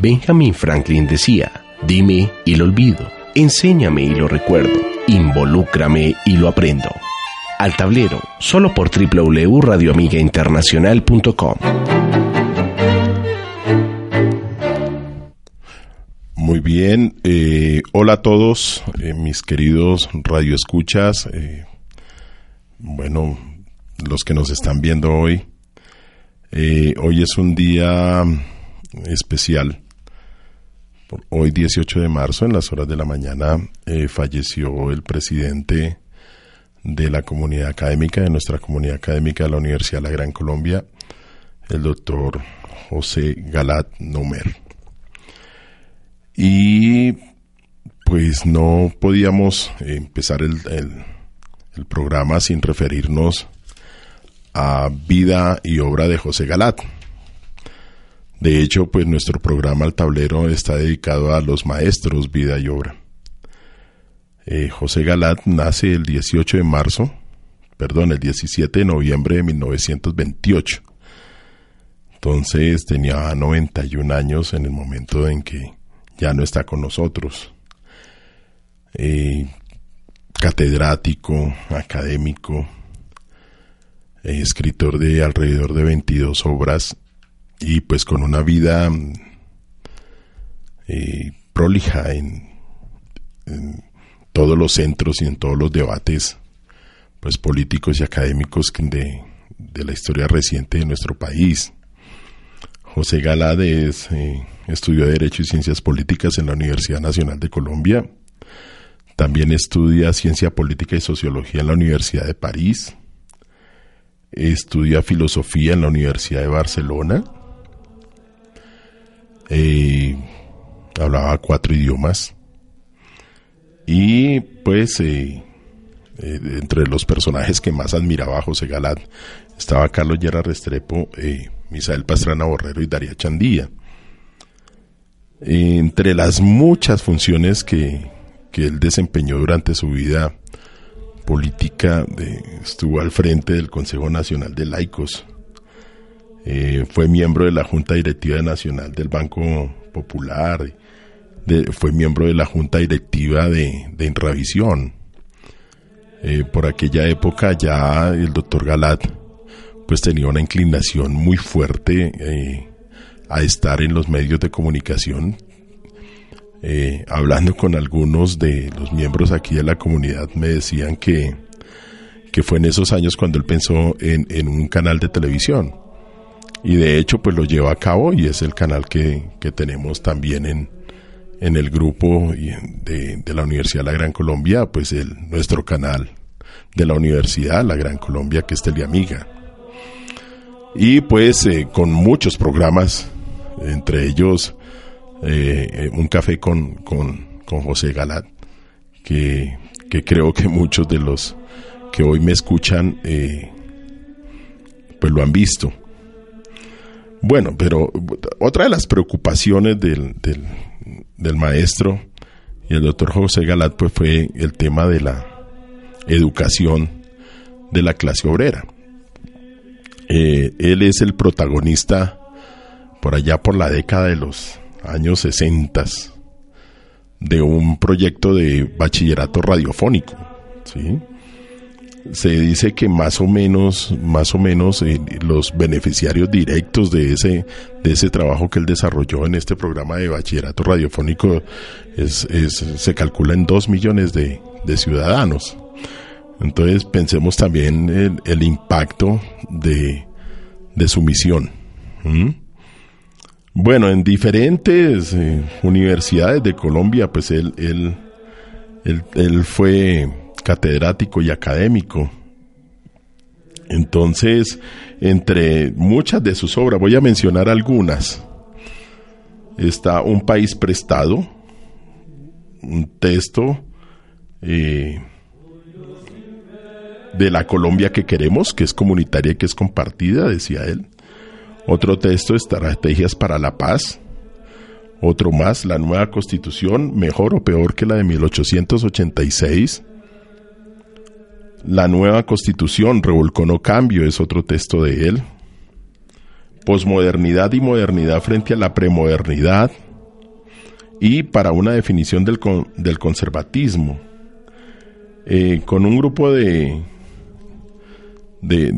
Benjamin Franklin decía, dime y lo olvido, enséñame y lo recuerdo, involúcrame y lo aprendo. Al tablero, solo por www.radioamigainternacional.com. Muy bien, eh, hola a todos, eh, mis queridos radioescuchas, eh, bueno, los que nos están viendo hoy. hoy es un día especial. Hoy 18 de marzo, en las horas de la mañana, falleció el presidente de la comunidad académica, de nuestra comunidad académica de la Universidad de la Gran Colombia, el doctor José Galat Nomer. Y pues no podíamos empezar el, el, programa sin referirnos a vida y obra de José Galat. De hecho, pues nuestro programa al tablero está dedicado a los maestros vida y obra. Eh, José Galat nace el 18 de marzo, perdón, el 17 de noviembre de 1928. Entonces tenía 91 años en el momento en que ya no está con nosotros. Eh, catedrático, académico, eh, escritor de alrededor de 22 obras y pues con una vida prolija en, todos los centros y en todos los debates pues políticos y académicos de, la historia reciente de nuestro país. José Galades eh, estudió Derecho y Ciencias Políticas en la Universidad Nacional de Colombia. También estudia Ciencia Política y Sociología en la Universidad de París. Estudia Filosofía en la Universidad de Barcelona. Hablaba cuatro idiomas. Y pues eh, eh, entre los personajes que más admiraba José Galán estaba Carlos Llera Restrepo, eh, Misael Pastrana Borrero y Daría Chandía. Entre las muchas funciones que, él desempeñó durante su vida política, estuvo al frente del Consejo Nacional de Laicos, fue miembro de la Junta Directiva Nacional del Banco Popular, fue miembro de la junta directiva de, de. Eh, por aquella época ya el doctor Galat pues tenía una inclinación muy fuerte eh, a estar en los medios de comunicación. Eh, hablando con algunos de los miembros aquí de la comunidad me decían que, que fue en esos años cuando él pensó en, en, un canal de televisión. Y de hecho pues lo lleva a cabo y es el canal que, que tenemos también en, en el grupo de, la Universidad de la Gran Colombia, pues el, nuestro canal de la Universidad La Gran Colombia, que es Teleamiga. Y pues eh, con muchos programas, entre ellos eh, un café con, con, José Galat, que, que, creo que muchos de los que hoy me escuchan, eh, pues lo han visto. Bueno, pero otra de las preocupaciones del, del maestro y el doctor José Galat pues fue el tema de la educación de la clase obrera. Eh, él es el protagonista por allá por la década de los años 60 de un proyecto de bachillerato radiofónico, ¿sí? Se dice que más o menos, más o menos eh, los beneficiarios directos de ese, de ese trabajo que él desarrolló en este programa de bachillerato radiofónico es, se calcula en dos millones de, ciudadanos. Entonces pensemos también el, el impacto de, de, su misión. Bueno, en diferentes eh, universidades de Colombia, pues él, él, él, él fue catedrático y académico. Entonces, entre muchas de sus obras, voy a mencionar algunas. Está Un país prestado, un texto eh, de la Colombia que queremos, que es comunitaria y que es compartida, decía él. Otro texto, Estrategias para la Paz. Otro más, la nueva constitución, mejor o peor que la de 1886. La nueva constitución, revolcó no cambio, es otro texto de él. Posmodernidad y modernidad frente a la premodernidad, y para una definición del, del conservatismo. Eh, con un grupo de, de,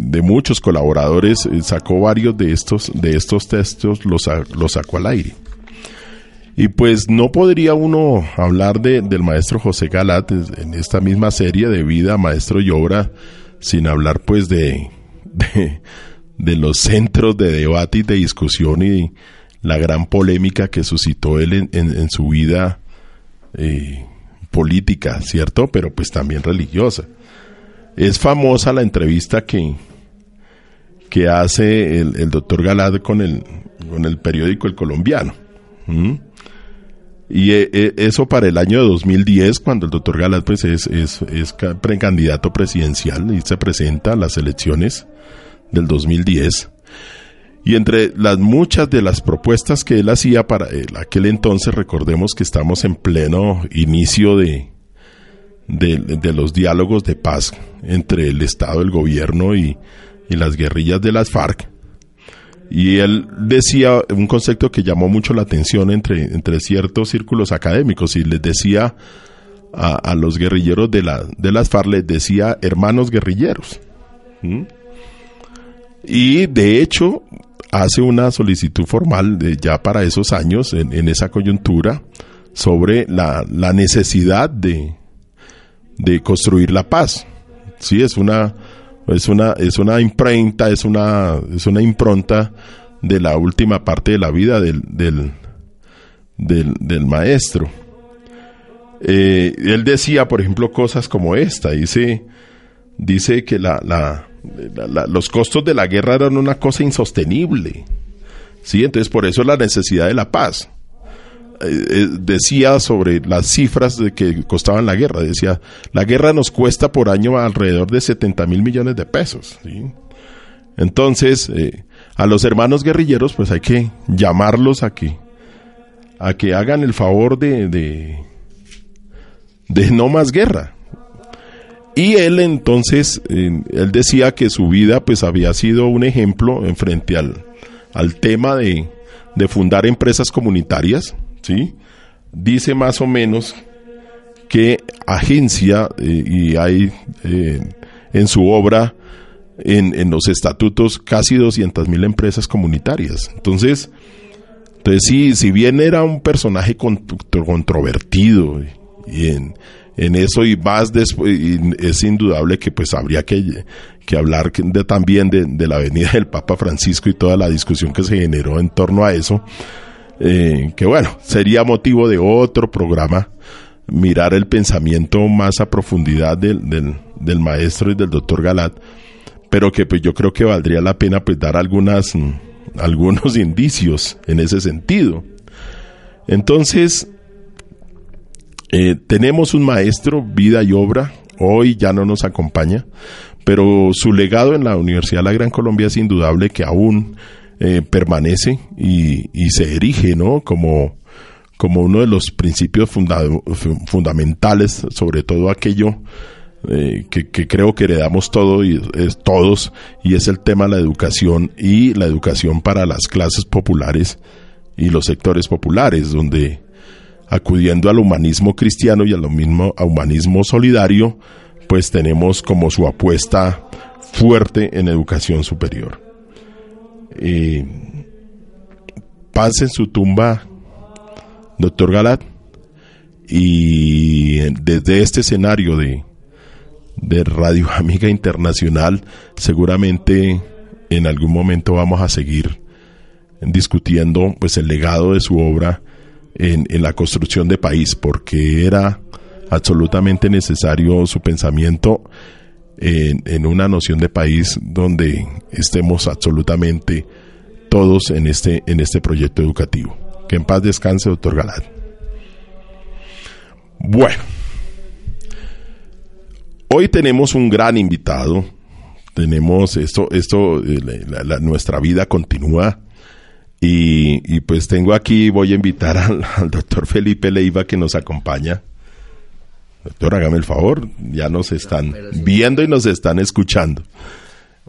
de, muchos colaboradores, eh, sacó varios de estos, de estos textos, los, los sacó al aire. Y pues no podría uno hablar de, del maestro José Galat en esta misma serie de vida, maestro y obra, sin hablar pues de, de, los centros de debate y de discusión y la gran polémica que suscitó él en, su vida eh, política, ¿cierto? Pero pues también religiosa. Es famosa la entrevista que, que hace el, doctor Galad con el, con el periódico El Colombiano. Y eh, eh, eso para el año 2010, cuando el doctor Galad pues, es, es, es precandidato presidencial y se presenta a las elecciones del 2010. Y entre las muchas de las propuestas que él hacía para aquel entonces, recordemos que estamos en pleno inicio de, de, los diálogos de paz entre el Estado, el gobierno y, y las guerrillas de las FARC. Y él decía un concepto que llamó mucho la atención entre, entre ciertos círculos académicos y les decía a, los guerrilleros de, la, de las FARC, les decía hermanos guerrilleros. Y de hecho hace una solicitud formal ya para esos años, en, esa coyuntura, sobre la, la necesidad de, de construir la paz. Sí, es una es una, es una imprenta, es una, es una impronta de la última parte de la vida del, del, del, maestro. Eh, él decía, por ejemplo, cosas como esta. Dice, dice que la, la, los costos de la guerra eran una cosa insostenible. ¿sí? Entonces, por eso la necesidad de la paz. Eh, eh, decía sobre las cifras de que costaban la guerra. Decía, la guerra nos cuesta por año alrededor de 70 mil millones de pesos. Entonces, eh, a los hermanos guerrilleros, pues hay que llamarlos a que, a que hagan el favor de, de, no más guerra. Y él entonces, él decía que su vida pues había sido un ejemplo en frente al, al tema de, de fundar empresas comunitarias, ¿sí? Dice más o menos que agencia, eh, y hay eh, en su obra, en, en, los estatutos, casi 200 mil empresas comunitarias. Entonces, entonces sí, si bien era un personaje controvertido y en, en eso y más después, es indudable que pues habría que, que hablar de, también de, de, la venida del Papa Francisco y toda la discusión que se generó en torno a eso, eh, que bueno, sería motivo de otro programa mirar el pensamiento más a profundidad del, del, maestro y del doctor Galat, pero que pues yo creo que valdría la pena pues dar algunas, mm, algunos indicios en ese sentido. Entonces, eh, tenemos un maestro, vida y obra, hoy ya no nos acompaña, pero su legado en la Universidad de la Gran Colombia es indudable que aún eh, permanece y, se erige ¿no? como, como uno de los principios fundamentales, sobre todo aquello eh, que, creo que heredamos y, todos, y es el tema de la educación y la educación para las clases populares y los sectores populares, donde acudiendo al humanismo cristiano y al mismo humanismo solidario, pues tenemos como su apuesta fuerte en educación superior eh, paz en su tumba, doctor Galat, y desde este escenario de, de Radio Amiga Internacional, seguramente en algún momento vamos a seguir discutiendo pues el legado de su obra en, en la construcción de país, porque era absolutamente necesario su pensamiento en, una noción de país donde estemos absolutamente todos en este, en este proyecto educativo. Que en paz descanse, doctor Galán. Bueno, hoy tenemos un gran invitado. Tenemos esto, esto, eh, nuestra vida continúa. Y, pues tengo aquí, voy a invitar al, al doctor Felipe Leiva que nos acompaña Doctor, hágame el favor, ya nos están viendo y nos están escuchando.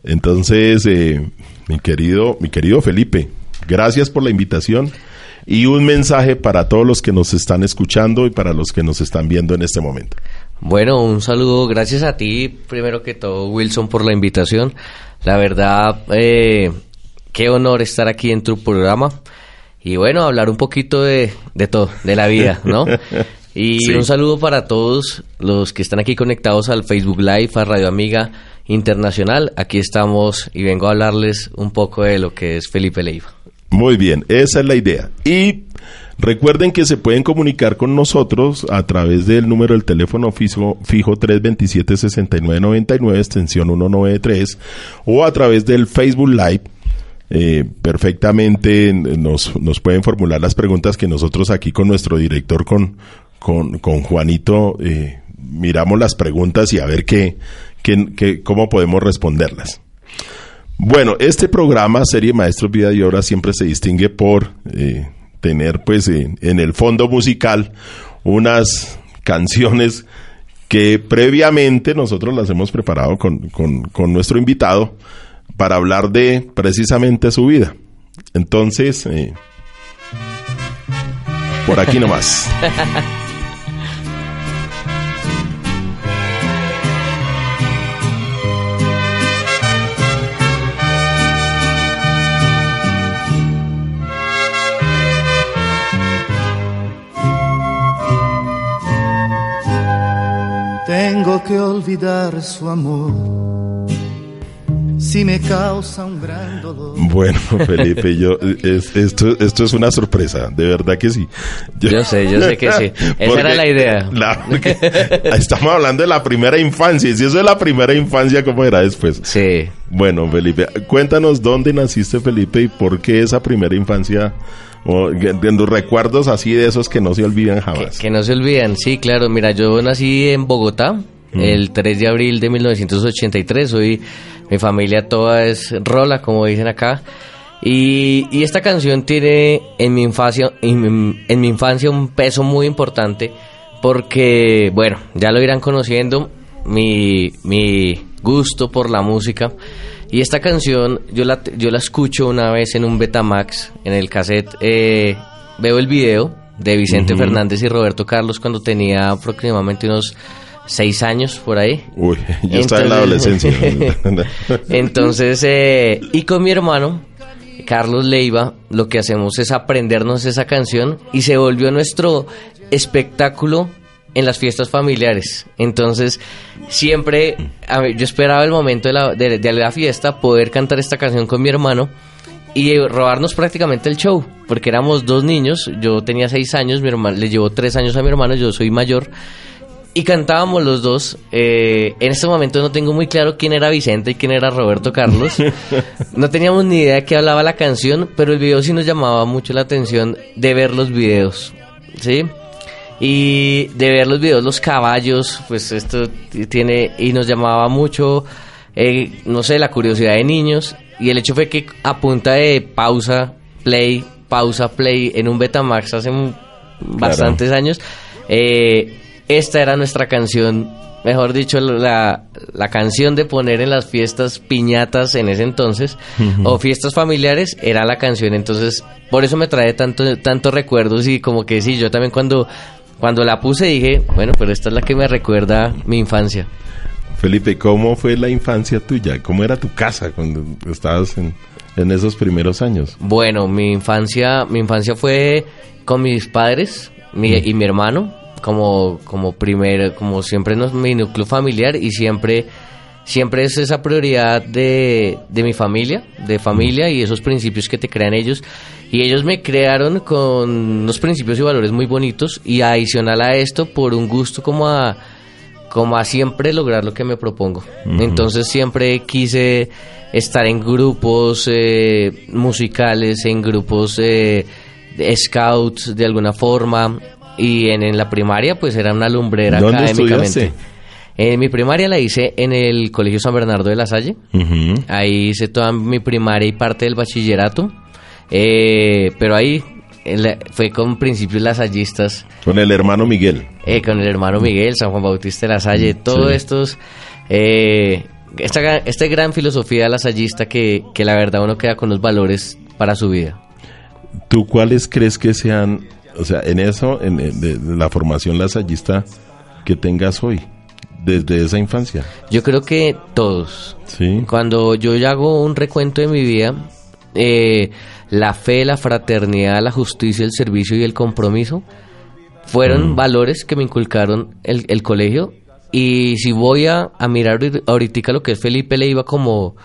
Entonces, eh, mi querido, mi querido Felipe, gracias por la invitación y un mensaje para todos los que nos están escuchando y para los que nos están viendo en este momento. Bueno, un saludo, gracias a ti, primero que todo, Wilson, por la invitación. La verdad, eh, qué honor estar aquí en tu programa y bueno, hablar un poquito de, de todo, de la vida, ¿no? Y un saludo para todos los que están aquí conectados al Facebook Live, a Radio Amiga Internacional. Aquí estamos y vengo a hablarles un poco de lo que es Felipe Leiva. Muy bien, esa es la idea. Y recuerden que se pueden comunicar con nosotros a través del número del teléfono fijo, fijo 327-6999, extensión 193, o a través del Facebook Live eh, perfectamente nos, nos pueden formular las preguntas que nosotros aquí con nuestro director, con, con, con Juanito, eh, miramos las preguntas y a ver qué, qué, cómo podemos responderlas. Bueno, este programa, Serie Maestros Vida y Obra, siempre se distingue por eh, tener pues en, el fondo musical unas canciones que previamente nosotros las hemos preparado con, con, con nuestro invitado para hablar de precisamente su vida. Entonces, eh, por aquí nomás. Tengo que olvidar su amor. Si me causa un gran dolor. Bueno, Felipe, yo esto, esto es una sorpresa, de verdad que sí. Yo, sé, yo sé que sí. Esa era la idea. estamos hablando de la primera infancia, y si eso es la primera infancia, ¿cómo era después? Sí. Bueno, Felipe, cuéntanos dónde naciste, Felipe, y por qué esa primera infancia o en los recuerdos así de esos que no se olvidan jamás. Que, no se olvidan, sí, claro. Mira, yo nací en Bogotá mm. el 3 de abril de 1983. Hoy mi familia toda es rola, como dicen acá. Y, y esta canción tiene en mi infancia en, en mi infancia un peso muy importante porque, bueno, ya lo irán conociendo, mi, mi gusto por la música y esta canción yo la, yo la escucho una vez en un Betamax, en el cassette, eh, veo el video de Vicente Fernández y Roberto Carlos cuando tenía aproximadamente unos seis años por ahí. Uy, yo estaba en la adolescencia. Entonces, eh, y con mi hermano, Carlos Leiva, lo que hacemos es aprendernos esa canción y se volvió nuestro espectáculo en las fiestas familiares. Entonces, siempre yo esperaba el momento de la, de, la fiesta poder cantar esta canción con mi hermano y robarnos prácticamente el show, porque éramos dos niños, yo tenía seis años, mi hermano le llevó tres años a mi hermano, yo soy mayor, y cantábamos los dos. Eh, en este momento no tengo muy claro quién era Vicente y quién era Roberto Carlos. No teníamos ni idea de qué hablaba la canción, pero el video sí nos llamaba mucho la atención de ver los videos, ¿sí? y de ver los videos, los caballos, pues esto tiene y nos llamaba mucho, eh, no sé, la curiosidad de niños y el hecho fue que a punta de pausa, play, pausa, play en un Betamax hace bastantes años, eh, esta era nuestra canción, mejor dicho, la, la, canción de poner en las fiestas piñatas en ese entonces, o fiestas familiares, era la canción, entonces por eso me trae tanto, tantos recuerdos y como que sí, yo también cuando cuando la puse dije, bueno, pero esta es la que me recuerda mi infancia. Felipe, ¿cómo fue la infancia tuya? ¿Cómo era tu casa cuando estabas en, esos primeros años? Bueno, mi infancia, mi infancia fue con mis padres y mi hermano, como, como primer, como siempre en mi núcleo familiar y siempre, siempre es esa prioridad de, de mi familia, de familia y esos principios que te crean ellos. Y ellos me crearon con unos principios y valores muy bonitos y adicional a esto por un gusto como a como a siempre lograr lo que me propongo. Entonces siempre quise estar en grupos eh, musicales, en grupos eh, de scouts de alguna forma y en, la primaria pues era una lumbrera ¿Dónde académicamente. En mi primaria la hice en el Colegio San Bernardo de la Salle. Ahí hice toda mi primaria y parte del bachillerato. Eh, pero ahí fue con principios lasallistas. Con el hermano Miguel. Eh, con el hermano Miguel, San Juan Bautista de la Salle, mm, todos estos... Eh, esta, esta gran filosofía lasallista que, que la verdad uno queda con los valores para su vida. ¿Tú cuáles crees que sean, o sea, en eso, en, la formación lasallista que tengas hoy, desde esa infancia? Yo creo que todos. Sí. Cuando yo hago un recuento de mi vida, eh, la fe, la fraternidad, la justicia, el servicio y el compromiso fueron mm. valores que me inculcaron el, el colegio. Y si voy a, a mirar ahorita lo que es Felipe Leiva como,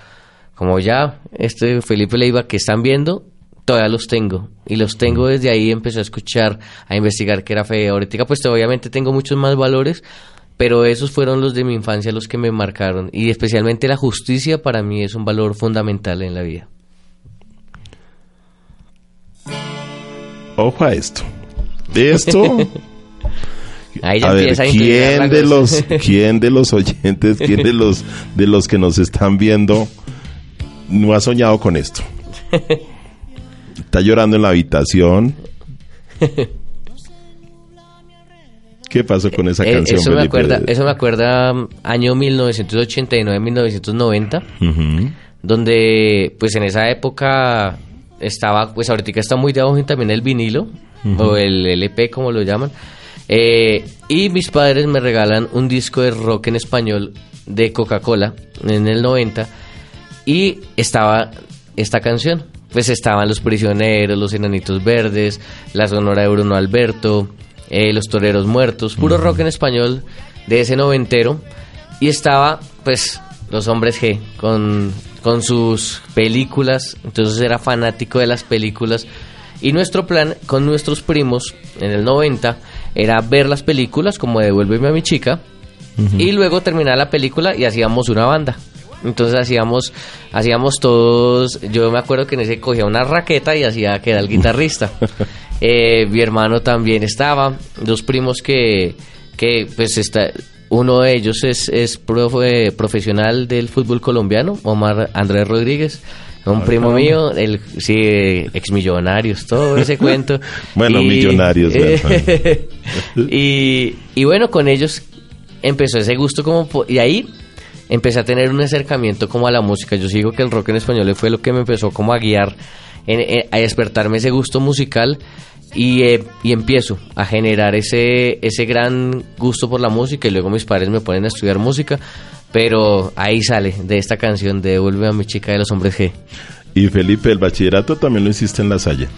como ya, este Felipe Leiva que están viendo, todavía los tengo. Y los tengo desde ahí, empecé a escuchar, a investigar qué era fe. Ahorita pues obviamente tengo muchos más valores, pero esos fueron los de mi infancia los que me marcaron. Y especialmente la justicia para mí es un valor fundamental en la vida. Ojo a esto. De esto... a ver, ¿quién de los quién de los oyentes, quién de los de los que nos están viendo no ha soñado con esto? Está llorando en la habitación. ¿Qué pasó con esa eh, canción? eso, me acuerda, eso me acuerda um, año 1989-1990, donde pues en esa época estaba, pues ahorita está muy de auge también el vinilo, o el LP como lo llaman, eh, y mis padres me regalan un disco de rock en español de Coca-Cola en el 90, y estaba esta canción pues estaban Los Prisioneros, Los Enanitos Verdes, La Sonora de Bruno Alberto, eh, Los Toreros Muertos, puro rock en español de ese noventero. Y estaba, pues, Los Hombres G, con, con sus películas, entonces era fanático de las películas. Y nuestro plan con nuestros primos en el 90 era ver las películas como Devuélveme a mi chica y luego terminar la película y hacíamos una banda. Entonces hacíamos, hacíamos todos, yo me acuerdo que en ese cogía una raqueta y hacía que era el guitarrista. Eh, mi hermano también estaba, dos primos que, que pues está, uno de ellos es, es profesional del fútbol colombiano, Omar Andrés Rodríguez. Un primo mío, el, sí, ex millonarios, todo ese cuento. bueno, millonarios. y, y bueno, con ellos empezó ese gusto como... Y ahí empecé a tener un acercamiento como a la música. Yo sigo que el rock en español fue lo que me empezó como a guiar, a despertarme ese gusto musical y, eh, y, empiezo a generar ese, ese gran gusto por la música y luego mis padres me ponen a estudiar música, pero ahí sale de esta canción de Vuelve a mi chica de los hombres G. Y Felipe, el bachillerato también lo hiciste en La Salle.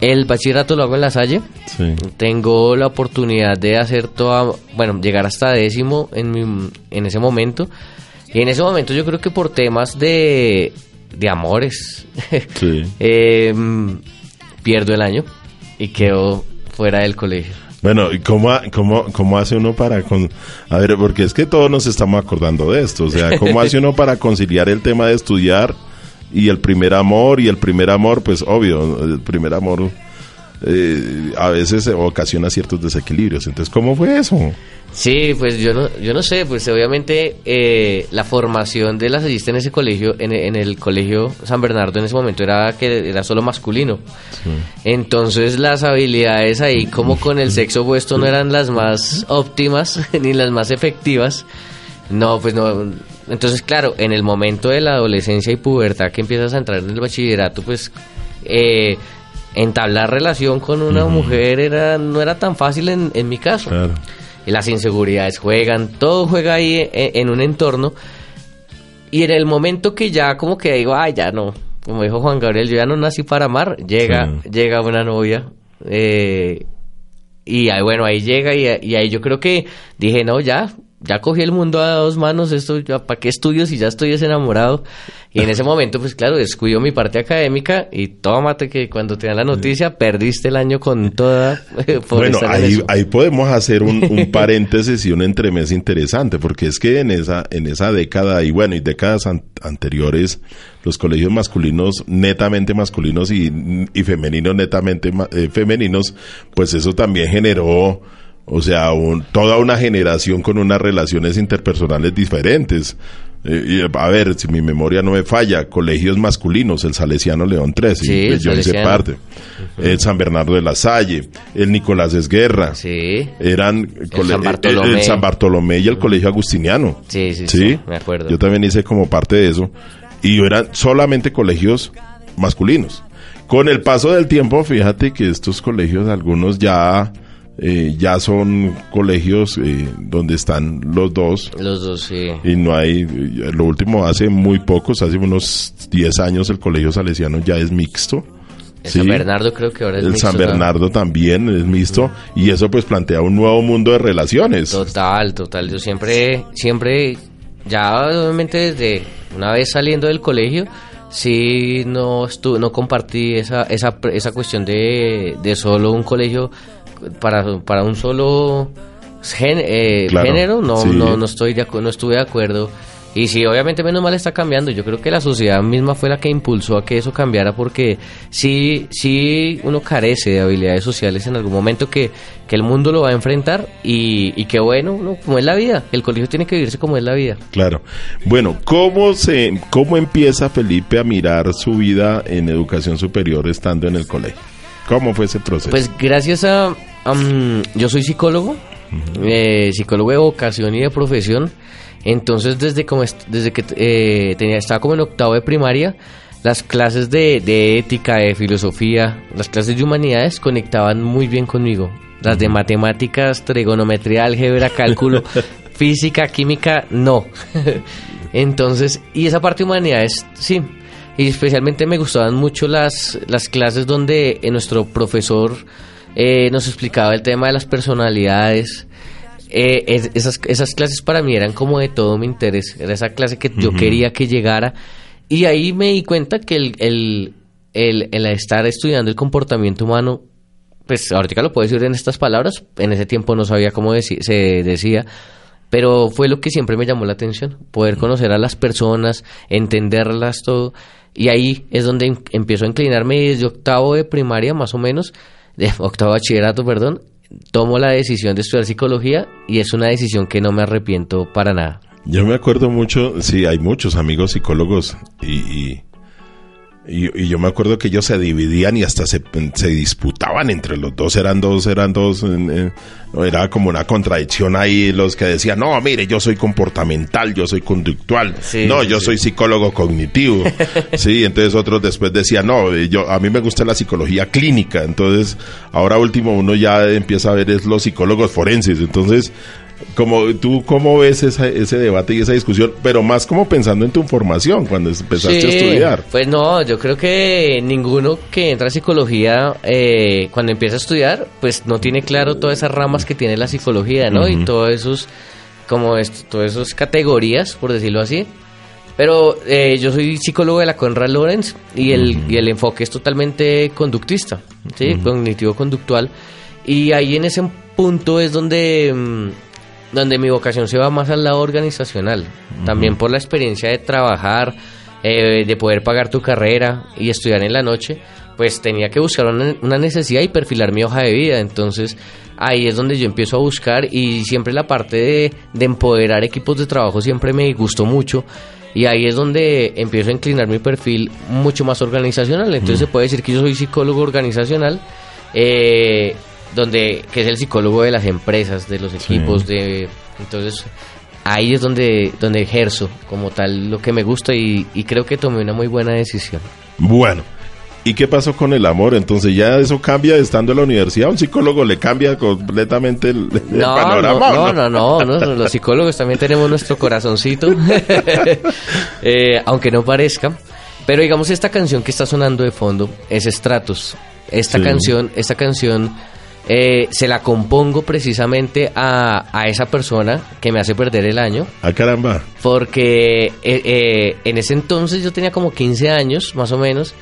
El bachillerato lo hago en La Salle. Sí. Tengo la oportunidad de hacer toda, bueno, llegar hasta décimo en, mi, en ese momento. Y en ese momento yo creo que por temas de, de amores, em, pierdo el año y quedo fuera del colegio. Bueno, ¿y cómo, cómo, cómo hace uno para... Con, a ver, porque es que todos nos estamos acordando de esto. O sea, ¿cómo hace uno para conciliar el tema de estudiar y el primer amor? Y el primer amor, pues obvio, el primer amor eh, a veces ocasiona ciertos desequilibrios. Entonces, ¿cómo fue eso? Sí, pues yo no, yo no sé, pues obviamente eh, la formación de la en ese colegio, en, el colegio San Bernardo en ese momento era que era solo masculino. Entonces las habilidades ahí como con el sexo opuesto no eran las más óptimas ni las más efectivas. No, pues no. Entonces, claro, en el momento de la adolescencia y pubertad que empiezas a entrar en el bachillerato, pues eh, entablar relación con una mujer era no era tan fácil en, en mi caso. Claro las inseguridades juegan, todo juega ahí e, en, un entorno. Y en el momento que ya como que digo, ay, ya no, como dijo Juan Gabriel, yo ya no nací para amar, llega, llega una novia. Eh, y ahí, bueno, ahí llega y, y, ahí yo creo que dije, no, ya, ya cogí el mundo a dos manos, esto, ¿para qué estudio si ya estoy desenamorado? Y en ese momento, pues claro, descuido mi parte académica y tómate que cuando te dan la noticia, perdiste el año con toda... bueno, ahí, ahí podemos hacer un, paréntesis y un entremés interesante, porque es que en esa, en esa década, y bueno, y décadas anteriores, los colegios masculinos, netamente masculinos y, y femeninos, netamente eh, femeninos, pues eso también generó o sea, toda una generación con unas relaciones interpersonales diferentes. Eh, a ver, si mi memoria no me falla, colegios masculinos, el Salesiano León 13, sí, yo hice parte, el San Bernardo de la Salle, el Nicolás Esguerra, sí. eran el San, Bartolomé. el San Bartolomé y el Colegio Agustiniano. Sí, sí, sí, me acuerdo. Yo también hice como parte de eso, y eran solamente colegios masculinos Con el paso del tiempo, fíjate que estos colegios, algunos ya, eh, ya son colegios eh, donde están los dos. Los dos, sí. Y no hay, lo último hace muy pocos, hace unos 10 años el colegio salesiano ya es mixto. El San Bernardo creo que ahora es el mixto, San. Bernardo también es mixto y eso pues plantea un nuevo mundo de relaciones. Total, total. Yo siempre, siempre, ya obviamente desde una vez saliendo del colegio, sí no estu no compartí esa, esa, esa cuestión de, de solo un colegio para, para un solo gen- eh, Claro, género, no, sí. no, no estoy de no estuve de acuerdo. Y sí, obviamente menos mal está cambiando. Yo creo que la sociedad misma fue la que impulsó a que eso cambiara porque sí, sí uno carece de habilidades sociales en algún momento que, que el mundo lo va a enfrentar y, y que bueno, uno, como es la vida, el colegio tiene que vivirse como es la vida. Claro. Bueno, ¿cómo se cómo empieza Felipe a mirar su vida en educación superior estando en el colegio? ¿Cómo fue ese proceso? Pues gracias a... yo soy psicólogo, eh, psicólogo de vocación y de profesión. Entonces desde, como desde que eh, tenía, estaba como en octavo de primaria, las clases de, de ética, de filosofía, las clases de humanidades conectaban muy bien conmigo. Las de matemáticas, trigonometría, álgebra, cálculo, física, química, no. Entonces, y esa parte de humanidades, sí. Y especialmente me gustaban mucho las, las clases donde eh, nuestro profesor eh, nos explicaba el tema de las personalidades. Eh, es- esas, esas clases para mí eran como de todo mi interés. Era esa clase que yo quería que llegara. Y ahí me di cuenta que el, el, el, el estar estudiando el comportamiento humano, pues ahorita lo puedo decir en estas palabras, en ese tiempo no sabía cómo se decía, pero fue lo que siempre me llamó la atención, poder conocer a las personas, entenderlas todo, y ahí es donde em- empiezo a inclinarme y desde octavo de primaria más o menos, de octavo bachillerato, perdón, tomo la decisión de estudiar psicología y es una decisión que no me arrepiento para nada. Yo me acuerdo mucho, sí, hay muchos amigos psicólogos y, y, y- y yo me acuerdo que ellos se dividían y hasta se, se disputaban entre los dos, eran dos, eran dos, en- era como una contradicción ahí, los que decían, no, mire, yo soy comportamental, yo soy conductual, Sí, no, yo sí. soy psicólogo cognitivo, sí, entonces otros después decían, no, eh, yo, a mí me gusta la psicología clínica, entonces ahora último uno ya empieza a ver es los psicólogos forenses, entonces como tú cómo ves esa- ese debate y esa discusión, pero más como pensando en tu formación cuando empezaste a estudiar. Pues no, yo creo que ninguno que entra a psicología, eh, cuando empieza a estudiar, pues no tiene claro todas esas ramas que tiene la psicología, ¿no? Y todos esos, como esto, todas esas categorías, por decirlo así. Pero eh, yo soy psicólogo de la Conrad Lawrence y el, y el enfoque es totalmente conductista, ¿sí? Cognitivo-conductual. Y ahí en ese punto es donde, mm, donde mi vocación se va más al lado organizacional. También por la experiencia de trabajar, eh, de poder pagar tu carrera y estudiar en la noche, pues tenía que buscar una, una necesidad y perfilar mi hoja de vida. Entonces ahí es donde yo empiezo a buscar y siempre la parte de, de empoderar equipos de trabajo siempre me gustó mucho. Y ahí es donde empiezo a inclinar mi perfil mucho más organizacional. Entonces se puede decir que yo soy psicólogo organizacional, eh, donde que es el psicólogo de las empresas, de los equipos, de entonces ahí es donde donde ejerzo como tal lo que me gusta y, y creo que tomé una muy buena decisión. Bueno, ¿y qué pasó con el amor? Entonces ya eso cambia estando en la universidad, un psicólogo le cambia completamente el, el No, panorama. no, ¿o no, no, no, no, los psicólogos también tenemos nuestro corazoncito, Eh, aunque no parezca. Pero digamos esta canción que está sonando de fondo es Stratus. Esta Sí. canción, esta canción eh, se la compongo precisamente a, a esa persona que me hace perder el año. Ah, caramba. Porque eh, eh, en ese entonces yo tenía como 15 años, más o menos,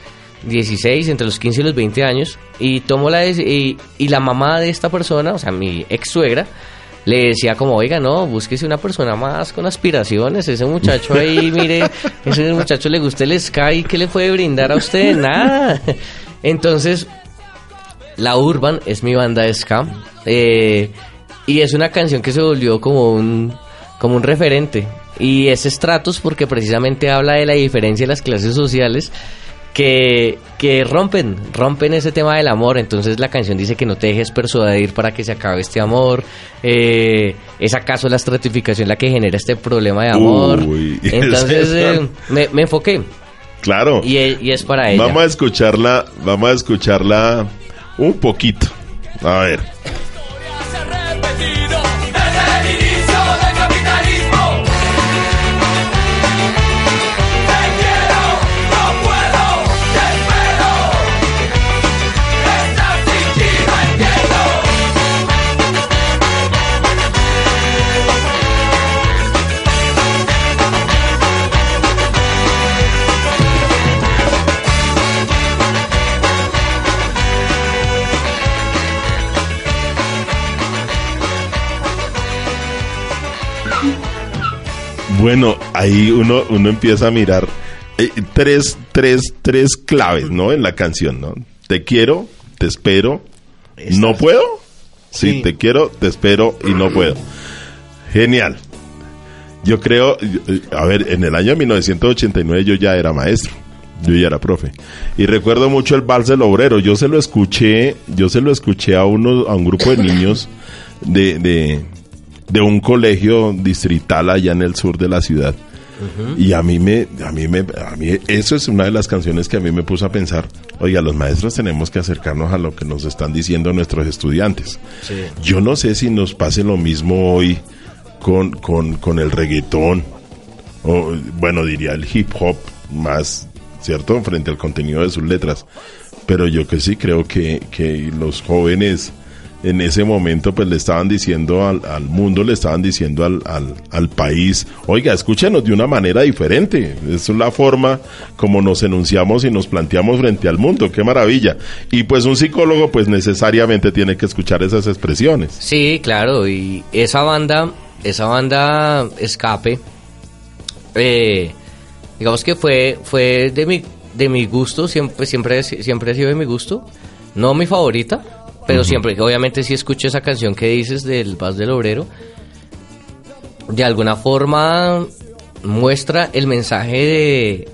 16, entre los 15 y los 20 años, y tomo la y, y la mamá de esta persona, o sea, mi ex suegra, le decía como, oiga, no, búsquese una persona más con aspiraciones, ese muchacho ahí, mire, ese muchacho le gusta el Sky, ¿qué le puede brindar a usted? Nada. Entonces, la Urban es mi banda de ska. eh, y es una canción que se volvió como un, como un referente. Y es Stratus porque precisamente habla de la diferencia de las clases sociales que, que rompen, rompen ese tema del amor. Entonces la canción dice que no te dejes persuadir para que se acabe este amor. Eh, ¿Es acaso la estratificación la que genera este problema de amor? Uy, Entonces eh, me, me enfoqué. Claro. Y, y es para ella. Vamos a escucharla, vamos a escucharla un poquito. A ver. Bueno, ahí uno, uno empieza a mirar eh, tres, tres, tres claves, ¿no? En la canción, ¿no? Te quiero, te espero, no puedo. Sí, Sí. te quiero, te espero y no puedo. Genial. Yo creo, a ver, en el año 1989 yo ya era maestro. Yo ya era profe. Y recuerdo mucho el vals del obrero. Yo se lo escuché, yo se lo escuché a uno, a un grupo de niños de, de, de un colegio distrital allá en el sur de la ciudad. Y a mí me, a mí me, a mí eso es una de las canciones que a mí me puso a pensar, oiga, los maestros tenemos que acercarnos a lo que nos están diciendo nuestros estudiantes. Yo no sé si nos pase lo mismo hoy con, con, con el reggaetón, o bueno, diría el hip hop más, ¿cierto? Frente al contenido de sus letras. Pero yo que sí creo que, que los jóvenes en ese momento pues le estaban diciendo al, al mundo, le estaban diciendo al, al, país, oiga, escúchenos de una manera diferente. Es la forma como nos enunciamos y nos planteamos frente al mundo. Qué maravilla. Y pues un psicólogo pues necesariamente tiene que escuchar esas expresiones. Sí, claro, y esa banda, esa banda Escape, eh, digamos que fue, fue de mi, de mi gusto, siempre, siempre, siempre ha sido de mi gusto, no mi favorita, pero siempre, obviamente sí escucho esa canción que dices del Paz del Obrero, de alguna forma muestra el mensaje de,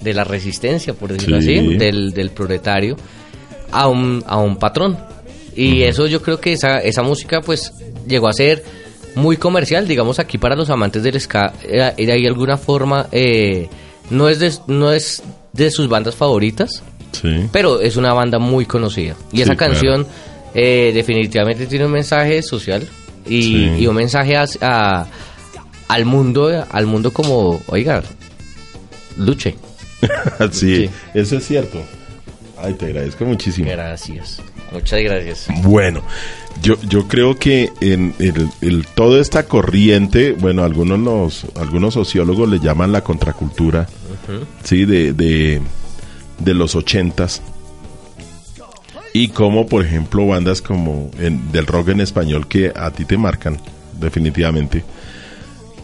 de la resistencia, por decirlo Sí. así, del, del proletario a un, a un patrón. Y eso yo creo que esa, esa música pues llegó a ser muy comercial, digamos aquí para los amantes del ska, era, era de alguna forma, eh, no, es de, no es de sus bandas favoritas, Sí. pero es una banda muy conocida. Y Sí, esa claro. Eh, definitivamente tiene un mensaje social y, Sí. y un mensaje a- a- al mundo, al mundo como, oiga, luche. sí, Sí. eso es cierto. Ay, te agradezco muchísimo. Gracias. Muchas gracias. Bueno, yo, yo creo que en el, el- toda esta corriente, bueno, algunos los, algunos sociólogos le llaman la contracultura, sí, de, de, de los ochentas. Y como, por ejemplo, bandas como en- del rock en español que a ti te marcan, definitivamente.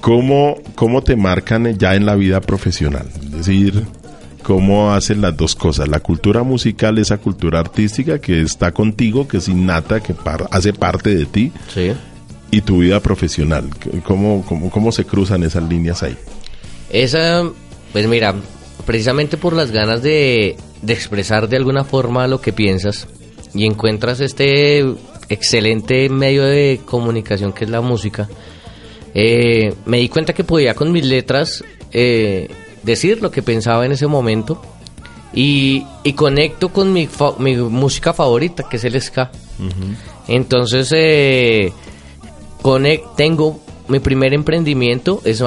¿Cómo, ¿Cómo te marcan ya en la vida profesional? Es decir, cómo hacen las dos cosas. La cultura musical, esa cultura artística que está contigo, que es innata, que par- hace parte de ti, Sí. y tu vida profesional. ¿Cómo, cómo, cómo se cruzan esas líneas ahí? Esa, pues mira, precisamente por las ganas de, de expresar de alguna forma lo que piensas y encuentras este excelente medio de comunicación que es la música, eh, me di cuenta que podía con mis letras eh, decir lo que pensaba en ese momento y, y conecto con mi, fa- mi música favorita, que es el ska. Entonces, eh, tengo mi primer emprendimiento, es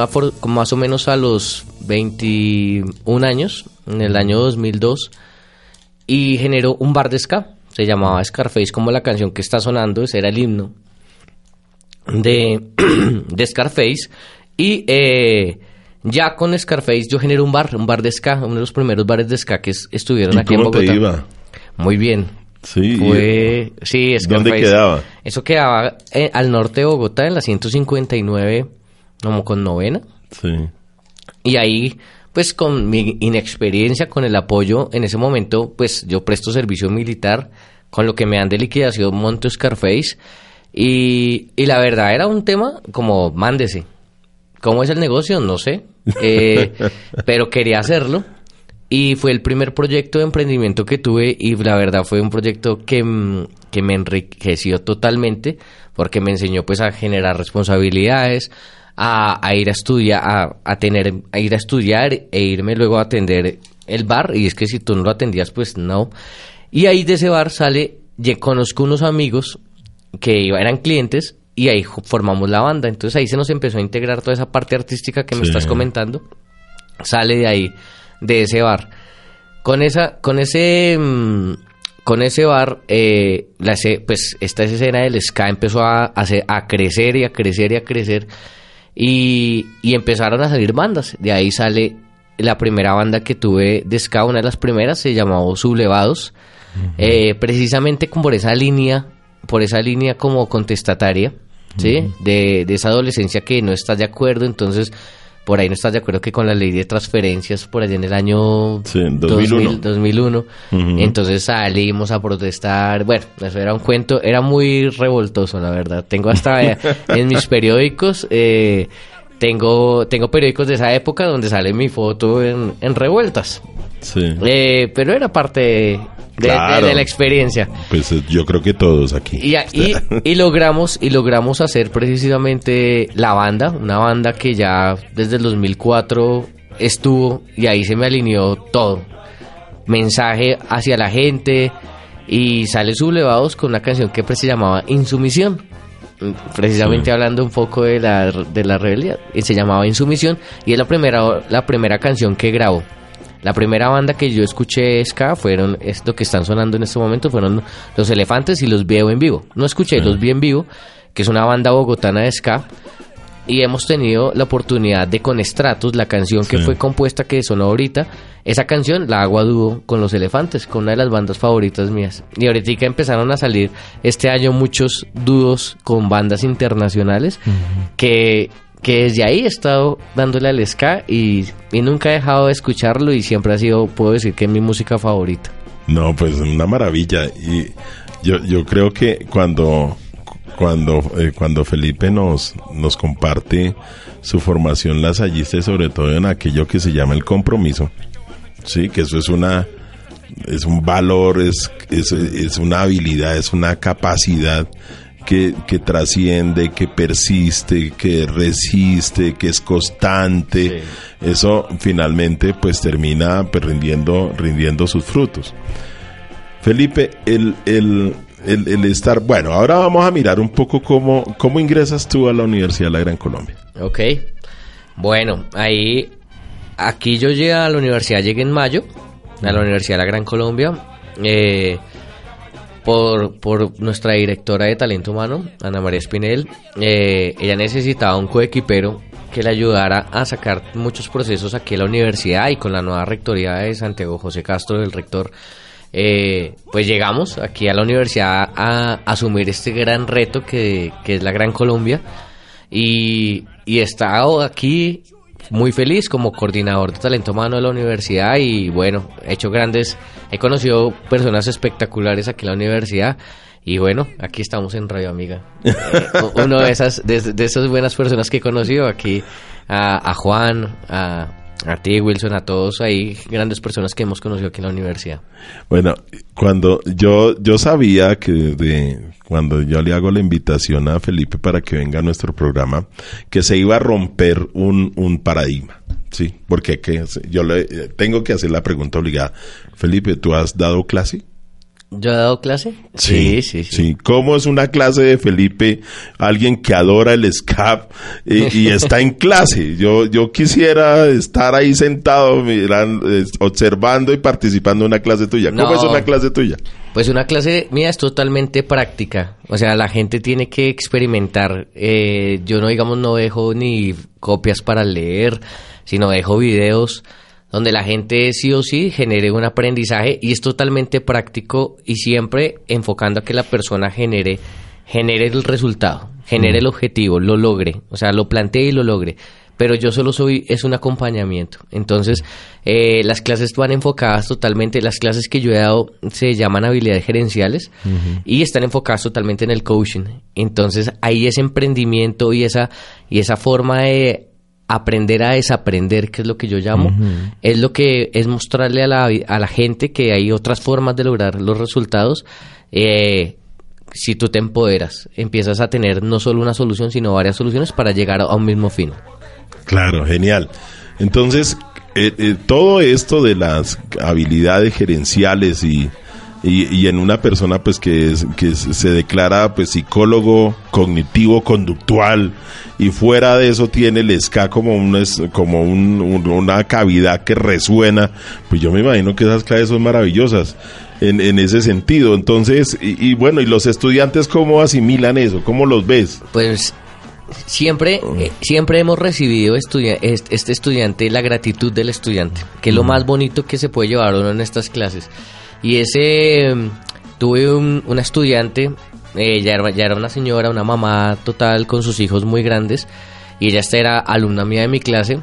más o menos a los 21 años, en el año 2002, y generó un bar de ska. Se llamaba Scarface, como la canción que está sonando, ese era el himno de, de Scarface. Y eh, ya con Scarface yo generé un bar, un bar de ska, uno de los primeros bares de ska que es- estuvieron ¿Y aquí en Bogotá. te iba? Muy bien. Sí, y- Fue, sí, ¿Dónde quedaba? Eso quedaba eh, al norte de Bogotá, en la 159, como con novena. sí. Y ahí, pues con mi inexperiencia, con el apoyo, en ese momento, pues yo presto servicio militar, con lo que me dan de liquidación monto Scarface. Y, y la verdad era un tema como, mándese. ¿Cómo es el negocio? No sé. Eh, pero quería hacerlo. Y fue el primer proyecto de emprendimiento que tuve y la verdad fue un proyecto que, mm, que me enriqueció totalmente porque me enseñó pues a generar responsabilidades, a, a ir a estudiar, a, a tener, a ir a estudiar e irme luego a atender el bar. Y es que si tú no lo atendías, pues no. Y ahí de ese bar sale, ye- conozco unos amigos que eran clientes y ahí formamos la banda. Entonces ahí se nos empezó a integrar toda esa parte artística que me Sí. estás comentando. Sale de ahí, de ese bar. Con esa, con ese, mm, con ese bar, eh, la pues esta escena del ska empezó a, a crecer y a crecer y a crecer y, y empezaron a salir bandas. De ahí sale la primera banda que tuve de ska, una de las primeras, se llamó Sublevados, eh, precisamente como por esa línea, por esa línea como contestataria, ¿sí? de, de esa adolescencia que no estás de acuerdo, entonces por ahí no estás de acuerdo que con la ley de transferencias por allá en el año Sí, en 2001. 2000, 2001. Ujú. Entonces salimos a protestar. Bueno, eso era un cuento, era muy revoltoso, la verdad. Tengo hasta eh, en mis periódicos, eh, tengo, tengo periódicos de esa época donde sale mi foto en, en revueltas. Sí. Eh, pero era parte de, de- Claro. de la experiencia. Pues eh, yo creo que todos aquí. Y, a- y, y logramos y logramos hacer precisamente la banda, una banda que ya desde el 2004 estuvo y ahí se me alineó todo. Mensaje hacia la gente y sale sublevados con una canción que pues, se llamaba Insumisión. Precisamente Sí. hablando un poco de la, de la rebelión. Y se llamaba Insumisión y es la primera, la primera canción que grabo. La primera banda que yo escuché ska fueron, esto que están sonando en este momento, fueron Los Elefantes y Los Veo en Vivo. No escuché Los Vi en Vivo, que es una banda bogotana de ska. Y hemos tenido la oportunidad de con Stratus, la canción que Sí. fue compuesta, que sonó ahorita, esa canción la hago a dúo con Los Elefantes, con una de las bandas favoritas mías. Y ahorita empezaron a salir este año muchos dúos con bandas internacionales que, que desde ahí he estado dándole al ska y, y nunca he dejado de escucharlo y siempre ha sido, puedo decir que es mi música favorita. No, pues una maravilla. Y yo, yo creo que cuando, cuando, eh, cuando Felipe nos, nos comparte su formación lasallista sobre todo en aquello que se llama el compromiso, sí, que eso es una, es un valor, es, es, es una habilidad, es una capacidad que, que trasciende, que persiste, que resiste, que es constante. Eso finalmente pues termina pues, rindiendo, rindiendo sus frutos. Felipe, el, el, el, el estar, bueno, ahora vamos a mirar un poco cómo, cómo ingresas tú a la Universidad de la Gran Colombia. Ok. Bueno, ahí. Aquí yo llegué a la universidad, llegué en mayo, a la Universidad de la Gran Colombia, eh, por, por nuestra directora de talento humano, Ana María Espinel. Eh, ella necesitaba un coequipero que le ayudara a sacar muchos procesos aquí en la universidad y con la nueva rectoría de Santiago José Castro, el rector. eh, pues llegamos aquí a la universidad a asumir este gran reto que, que es la Gran Colombia y, y he estado aquí muy feliz como coordinador de talento humano de la universidad y bueno, he hecho grandes, he conocido personas espectaculares aquí en la universidad y bueno, aquí estamos en Radio Amiga. Eh, uno de esas, de, de esas buenas personas que he conocido aquí, a, a Juan, a, a ti Wilson, a todos ahí, grandes personas que hemos conocido aquí en la universidad. Bueno, cuando yo, yo sabía que de, cuando yo le hago la invitación a Felipe para que venga a nuestro programa, que se iba a romper un, un paradigma. Sí, porque que yo le eh, tengo que hacer la pregunta obligada. Felipe, ¿tú has dado clase? ¿Yo he dado clase? sí, sí. ¿Cómo es una clase de Felipe, alguien que adora el SCAP y, y está en clase? Yo, yo quisiera estar ahí sentado, mirando, eh, observando y participando en una clase tuya. ¿Cómo No. es una clase tuya? Pues una clase mía es totalmente práctica. O sea, la gente tiene que experimentar. Eh, yo no, digamos, no dejo ni copias para leer, sino dejo videos donde la gente sí o sí genere un aprendizaje y es totalmente práctico y siempre enfocando a que la persona genere genere el resultado, genere el objetivo, lo logre, o sea, lo plantee y lo logre. Pero yo solo soy, es un acompañamiento. Entonces, eh, las clases van enfocadas totalmente, las clases que yo he dado se llaman habilidades gerenciales y están enfocadas totalmente en el coaching. Entonces, ahí ese emprendimiento y esa, y esa forma de aprender a desaprender, que es lo que yo llamo, es lo que es mostrarle a la, a la gente que hay otras formas de lograr los resultados, eh, si tú te empoderas, empiezas a tener no solo una solución, sino varias soluciones para llegar a un mismo fin. Claro, genial. Entonces, eh, eh, todo esto de las habilidades gerenciales y, y, y en una persona pues que, es- que se declara pues psicólogo cognitivo conductual y fuera de eso tiene el SCA como un, como un- un- una cavidad que resuena pues yo me imagino que esas clases son maravillosas en, en ese sentido. Entonces y, y bueno y los estudiantes cómo asimilan eso cómo los ves Pues siempre, eh, siempre hemos recibido estudia- est- este estudiante la gratitud del estudiante, que es lo más bonito que se puede llevar uno en estas clases. Y ese, mm, tuve un- una estudiante, eh, ya, era, ya era una señora, una mamá total con sus hijos muy grandes, y ella esta era alumna mía de mi clase.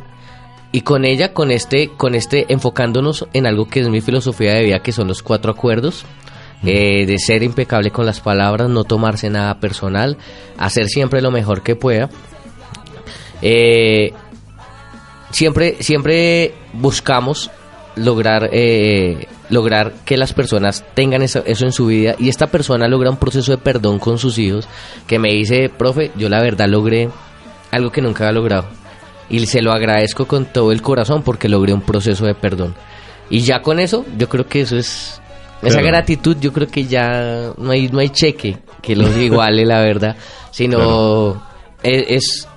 Y con ella, con este, con este, enfocándonos en algo que es mi filosofía de vida, que son los cuatro acuerdos, eh, de ser impecable con las palabras, no tomarse nada personal, hacer siempre lo mejor que pueda. Eh, siempre, siempre buscamos lograr, eh, lograr que las personas tengan eso, eso en su vida y esta persona logra un proceso de perdón con sus hijos que me dice, profe, yo la verdad logré algo que nunca había logrado y se lo agradezco con todo el corazón porque logré un proceso de perdón. Y ya con eso, yo creo que eso es... Esa gratitud yo creo que ya no hay, no hay cheque que los iguale, la verdad, sino e- es, es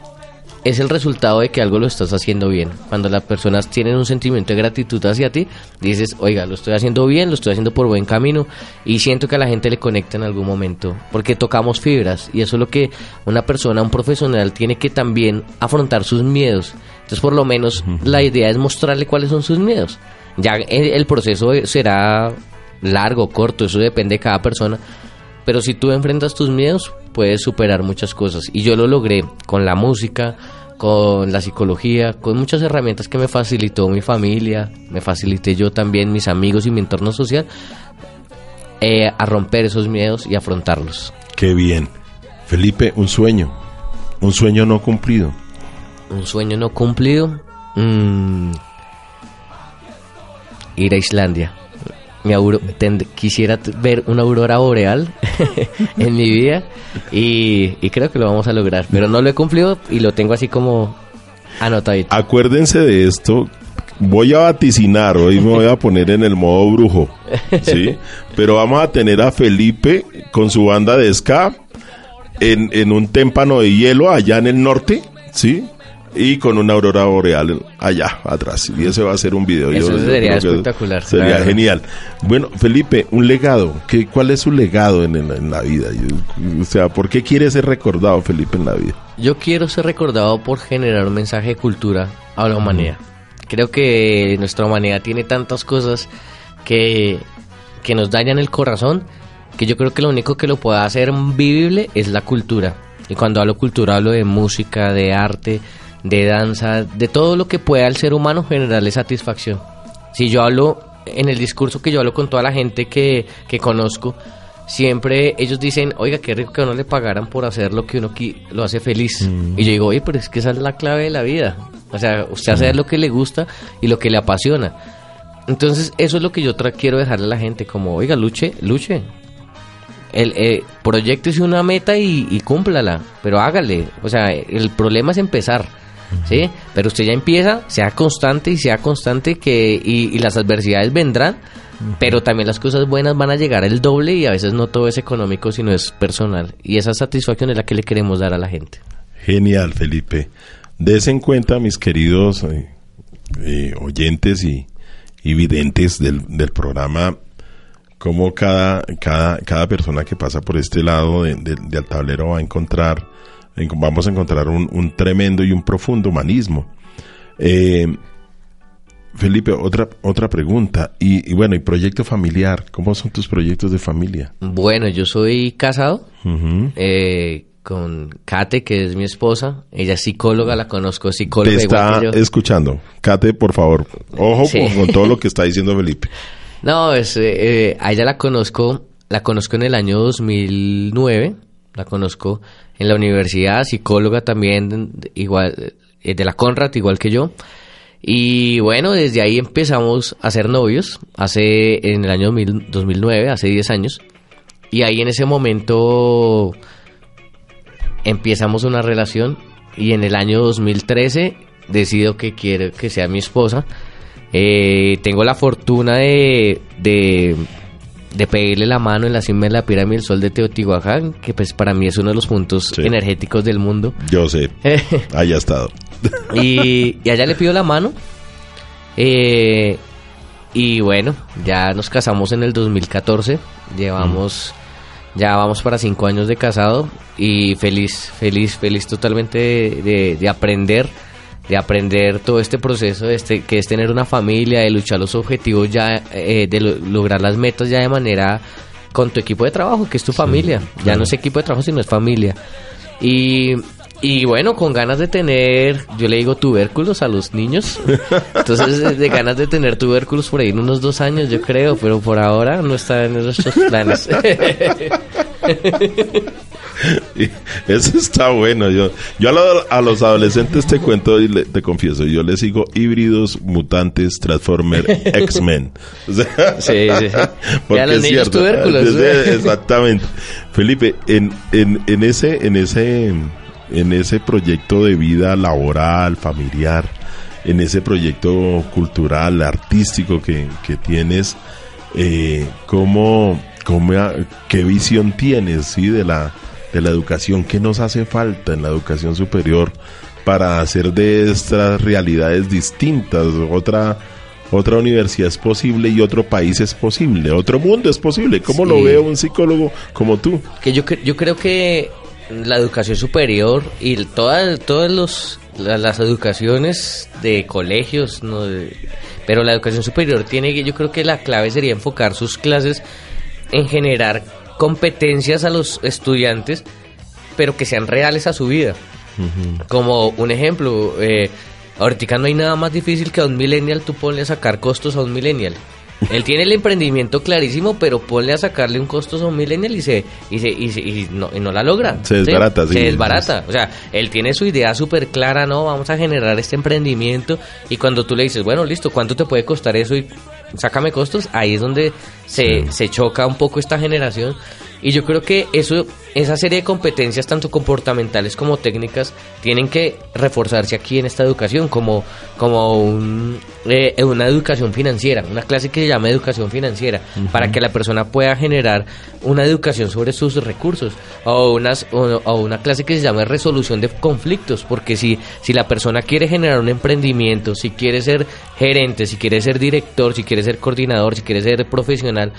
el resultado de que algo lo estás haciendo bien. Cuando las personas tienen un sentimiento de gratitud hacia ti, dices, oiga, lo estoy haciendo bien, lo estoy haciendo por buen camino y siento que a la gente le conecta en algún momento, porque tocamos fibras y eso es lo que una persona, un profesional tiene que también afrontar sus miedos. Entonces, por lo menos, la idea es mostrarle cuáles son sus miedos. Ya el, el proceso será largo, corto, eso depende de cada persona. Pero si tú enfrentas tus miedos, puedes superar muchas cosas. Y yo lo logré con la música, con la psicología, con muchas herramientas que me facilitó mi familia, me facilité yo también, mis amigos y mi entorno social, eh, a romper esos miedos y afrontarlos. qué bien Felipe un sueño un sueño no cumplido Un sueño no cumplido, mm, ir a Islandia. Mi auro- tend- quisiera ver una aurora boreal en mi vida y, y creo que lo vamos a lograr, pero no lo he cumplido y lo tengo así como anotadito. Acuérdense de esto. Voy a vaticinar, hoy me voy a poner en el modo brujo, ¿sí? Pero vamos a tener a Felipe con su banda de ska en, en un témpano de hielo allá en el norte, ¿sí? Y con una aurora boreal allá atrás. Y ese va a ser un video. Eso yo sería espectacular, la Sería genial. Bueno, Felipe, un legado. ¿Qué, ¿Cuál es su legado en, en la- en la vida? Yo- O sea, ¿por qué quiere ser recordado Felipe en la vida? Yo quiero ser recordado por generar un mensaje de cultura a la humanidad. Creo que nuestra humanidad tiene tantas cosas que, que nos dañan el corazón que yo creo que lo único que lo puede hacer vivible es la cultura. Y cuando hablo cultura hablo de música, de arte, de danza, de todo lo que pueda al ser humano generarle satisfacción. Si yo hablo en el discurso que yo hablo con toda la gente que, que conozco, siempre ellos dicen, oiga, qué rico que a uno le pagaran por hacer lo que uno lo hace feliz. Y yo digo, oye, pero es que esa es la clave de la vida. O sea, usted hace lo que le gusta y lo que le apasiona. Entonces, eso es lo que yo tra- quiero dejarle a la gente, como, oiga, luche, luche. El, eh, proyectese una meta y, y cúmplala, pero hágale. O sea, el problema es empezar, ¿sí? Pero usted ya empieza, sea constante y sea constante que y, y las adversidades vendrán, pero también las cosas buenas van a llegar el doble y a veces no todo es económico, sino es personal. Y esa satisfacción es la que le queremos dar a la gente. Genial, Felipe. Des en cuenta, mis queridos eh, eh, oyentes y, y videntes del, del programa, cómo cada, cada, cada persona que pasa por este lado de- de- del tablero va a encontrar, en- vamos a encontrar un, un tremendo y un profundo humanismo. Eh, Felipe, otra, otra pregunta. Y, y bueno, y proyecto familiar, ¿cómo son tus proyectos de familia? Bueno, yo soy casado eh, con Kate, que es mi esposa. Ella es psicóloga, la conozco, Te psicóloga está igual que yo. escuchando. Kate, por favor, ojo Sí. con, con todo lo que está diciendo Felipe. No, es, eh, eh, a ella la conozco, la conozco en el año 2009, la conozco en la universidad, psicóloga también, igual, eh, de la Conrad, igual que yo. Y bueno, desde ahí empezamos a ser novios, hace, en el año 2000 2009, hace 10 años. y ahí en ese momento empezamos una relación y en el año 2013 decido que quiero que sea mi esposa. Eh, tengo la fortuna de, de, de pedirle la mano en la cima de la pirámide del Sol de Teotihuacán, que pues para mí es uno de los puntos Sí. energéticos del mundo. Yo sé, haya estado. y, y allá le pido la mano. Eh, y bueno, ya nos casamos en el 2014. Llevamos, ya vamos para cinco años de casado. Y feliz, feliz, feliz totalmente de, de- de aprender. De aprender todo este proceso, de este, que es tener una familia, de luchar los objetivos ya, eh, de lo- lograr las metas ya de manera con tu equipo de trabajo, que es tu familia. Ya no es equipo de trabajo, sino es familia. Y, y bueno, con ganas de tener, yo le digo tubérculos a los niños. Entonces, de, de ganas de tener tubérculos por ahí en unos dos años, yo creo, pero por ahora no está en nuestros planes. Eso está bueno. Yo, yo a, lo- a los adolescentes te cuento y le- te confieso, yo les sigo híbridos, mutantes, Transformer, X-Men. O sea, Sí, sí, porque los es niños cierto. tubérculos. Exactamente. Felipe, en, en, en ese, en ese, en ese proyecto de vida laboral, familiar, en ese proyecto cultural, artístico que, que tienes, eh, ¿cómo, cómo, ¿qué visión tienes sí, de, la, de la educación? ¿Qué nos hace falta en la educación superior para hacer de estas realidades distintas otra, otra universidad es posible y otro país es posible, otro mundo es posible? ¿Cómo lo ve un psicólogo como tú? que yo, yo creo que la educación superior y todas los, la- las educaciones de colegios, ¿no? Pero la educación superior tiene que, yo creo que la clave sería enfocar sus clases en generar competencias a los estudiantes, pero que sean reales a su vida. Como un ejemplo, eh, ahorita no hay nada más difícil que a un millennial tú ponle a sacar costos a un millennial. Él tiene el emprendimiento clarísimo, pero ponle a sacarle un costo a un millennial y se y se, y se- y no, y no la logra. Se desbarata, sí. Se desbarata. O sea, él tiene su idea súper clara, ¿no? Vamos a generar este emprendimiento y cuando tú le dices, bueno, listo, ¿cuánto te puede costar eso? Y sácame costos, ahí es donde se, se choca un poco esta generación. Y yo creo que eso, esa serie de competencias, tanto comportamentales como técnicas, tienen que reforzarse aquí en esta educación, como, como un, eh, una educación financiera, una clase que se llama educación financiera, para que la persona pueda generar una educación sobre sus recursos, o, unas, o, o una clase que se llama resolución de conflictos, porque si, si la persona quiere generar un emprendimiento, si quiere ser gerente, si quiere ser director, si quiere ser coordinador, si quiere ser profesional,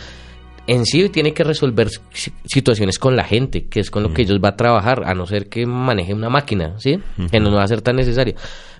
en sí tiene que resolver si- situaciones con la gente, que es con lo que ellos va a trabajar, a no ser que maneje una máquina, ¿sí? Que no va a ser tan necesario.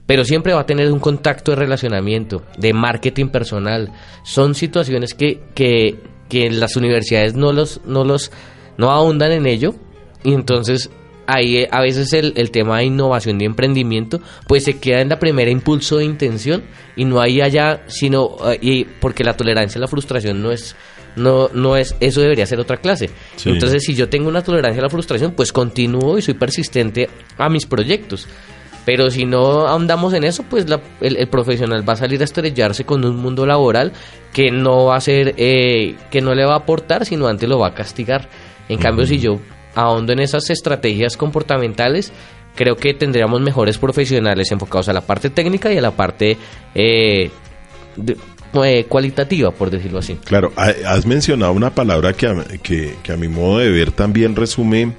Pero siempre va a tener un contacto de relacionamiento, de marketing personal. Son situaciones que, que, que las universidades no los, no los, no ahondan en ello. Y entonces ahí eh, a veces el, el tema de innovación y emprendimiento pues se queda en la primera impulso de intención y no hay allá sino eh, y porque la tolerancia a la frustración no es no no es eso debería ser otra clase Sí. entonces si yo tengo una tolerancia a la frustración pues continúo y soy persistente a mis proyectos pero si no ahondamos en eso, pues la- el, el profesional va a salir a estrellarse con un mundo laboral que no va a ser, eh, que no le va a aportar, sino antes lo va a castigar. En cambio, si yo ahondo en esas estrategias comportamentales, creo que tendríamos mejores profesionales enfocados a la parte técnica y a la parte eh, de- eh, cualitativa, por decirlo así. Claro, ha- has mencionado una palabra que a, que, a mi modo de ver también resume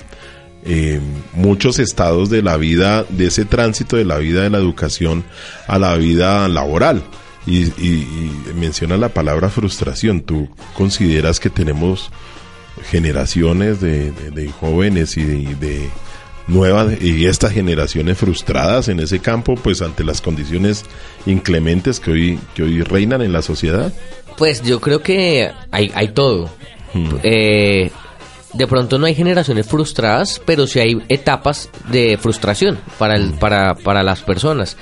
eh, muchos estados de la vida, de ese tránsito de la vida de la educación a la vida laboral. Y, y- y menciona la palabra frustración. ¿Tú consideras que tenemos generaciones de, jóvenes y de nuevas y estas generaciones frustradas en ese campo, pues ante las condiciones inclementes que hoy, que hoy reinan en la sociedad? Pues yo creo que hay, hay todo. Hmm. Eh, de pronto no hay generaciones frustradas, pero sí hay etapas de frustración para, el, para, para las personas.